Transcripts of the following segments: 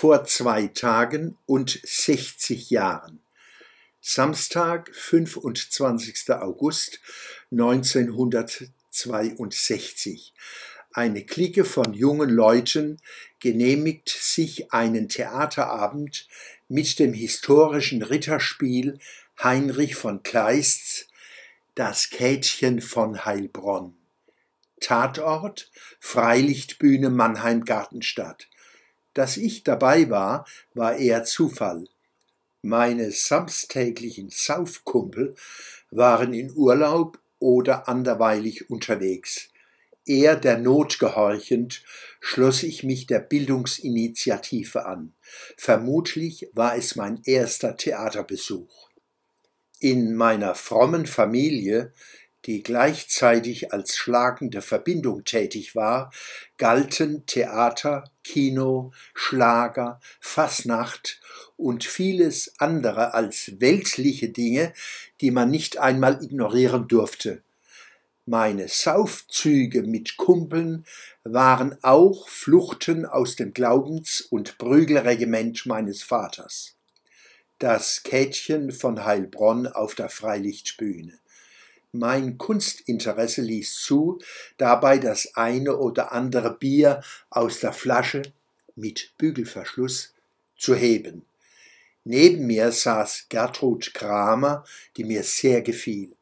vor zwei Tagen und 60 Jahren. Samstag, 25. August 1962. Eine Clique von jungen Leuten genehmigt sich einen Theaterabend mit dem historischen Ritterspiel Heinrich von Kleists Das Käthchen von Heilbronn. Tatort Freilichtbühne Mannheim Gartenstadt. Dass ich dabei war, war eher Zufall. Meine samstäglichen Saufkumpel waren in Urlaub oder anderweilig unterwegs. Eher der Not gehorchend schloss ich mich der Bildungsinitiative an. Vermutlich war es mein erster Theaterbesuch. In meiner frommen Familie die gleichzeitig als schlagende Verbindung tätig war, galten Theater, Kino, Schlager, Fasnacht und vieles andere als weltliche Dinge, die man nicht einmal ignorieren durfte. Meine Saufzüge mit Kumpeln waren auch Fluchten aus dem Glaubens- und Prügelregiment meines Vaters. Das Käthchen von Heilbronn auf der Freilichtbühne. Mein Kunstinteresse ließ zu, dabei das eine oder andere Bier aus der Flasche mit Bügelverschluss zu heben. Neben mir saß Gertrud Kramer, die mir sehr gefiel.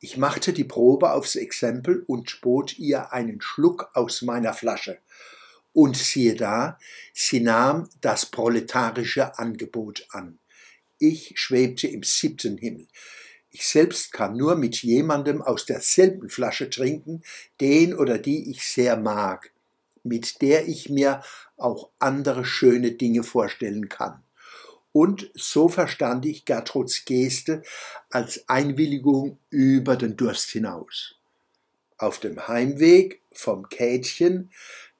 Ich machte die Probe aufs Exempel und bot ihr einen Schluck aus meiner Flasche. Und siehe da, sie nahm das proletarische Angebot an. Ich schwebte im siebten Himmel. Ich selbst kann nur mit jemandem aus derselben Flasche trinken, den oder die ich sehr mag, mit der ich mir auch andere schöne Dinge vorstellen kann. Und so verstand ich Gertruds Geste als Einwilligung über den Durst hinaus. Auf dem Heimweg vom Käthchen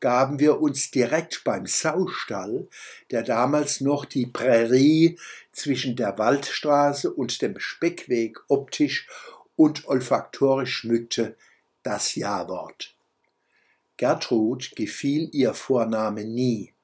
gaben wir uns direkt beim Saustall, der damals noch die Prärie zwischen der Waldstraße und dem Speckweg optisch und olfaktorisch schmückte, das Ja-Wort. Gertrud gefiel ihr Vorname nie.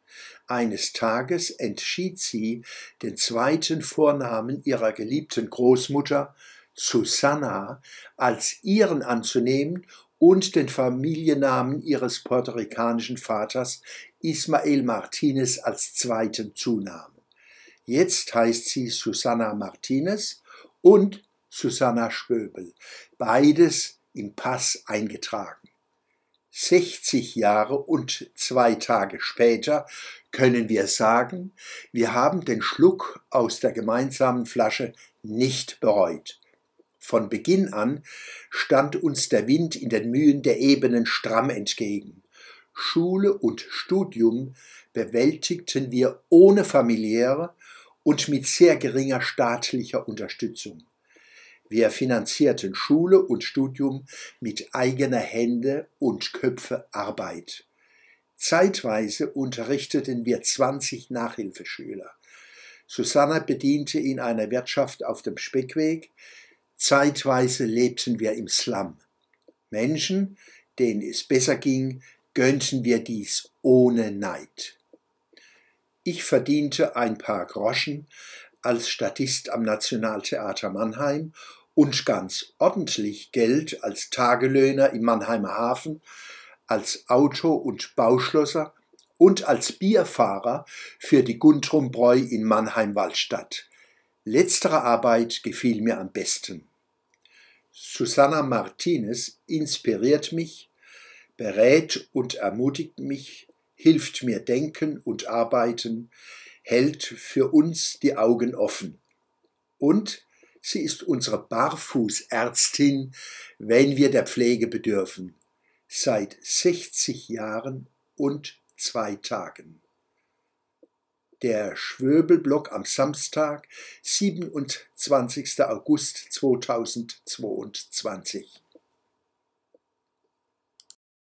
Eines Tages entschied sie, den zweiten Vornamen ihrer geliebten Großmutter, Susanna, als ihren anzunehmen und den Familiennamen ihres puerto-ricanischen Vaters Ismael Martinez als zweiten Zunamen. Jetzt heißt sie Susanna Martinez und Susanna Schwöbel, beides im Pass eingetragen. 60 Jahre und zwei Tage später können wir sagen, wir haben den Schluck aus der gemeinsamen Flasche nicht bereut. Von Beginn an stand uns der Wind in den Mühen der Ebenen stramm entgegen. Schule und Studium bewältigten wir ohne familiäre und mit sehr geringer staatlicher Unterstützung. Wir finanzierten Schule und Studium mit eigener Hände und Köpfe Arbeit. Zeitweise unterrichteten wir 20 Nachhilfeschüler. Susanna bediente in einer Wirtschaft auf dem Speckweg, Zeitweise lebten wir im Slum. Menschen, denen es besser ging, gönnten wir dies ohne Neid. Ich verdiente ein paar Groschen als Statist am Nationaltheater Mannheim und ganz ordentlich Geld als Tagelöhner im Mannheimer Hafen, als Auto- und Bauschlosser und als Bierfahrer für die Guntrum-Bräu in Mannheim-Waldstadt. Letztere Arbeit gefiel mir am besten. Susanna Martinez inspiriert mich, berät und ermutigt mich, hilft mir denken und arbeiten, hält für uns die Augen offen. Und sie ist unsere Barfußärztin, wenn wir der Pflege bedürfen, seit 60 Jahren und zwei Tagen der Schwöbelblock am Samstag, 27. August 2022.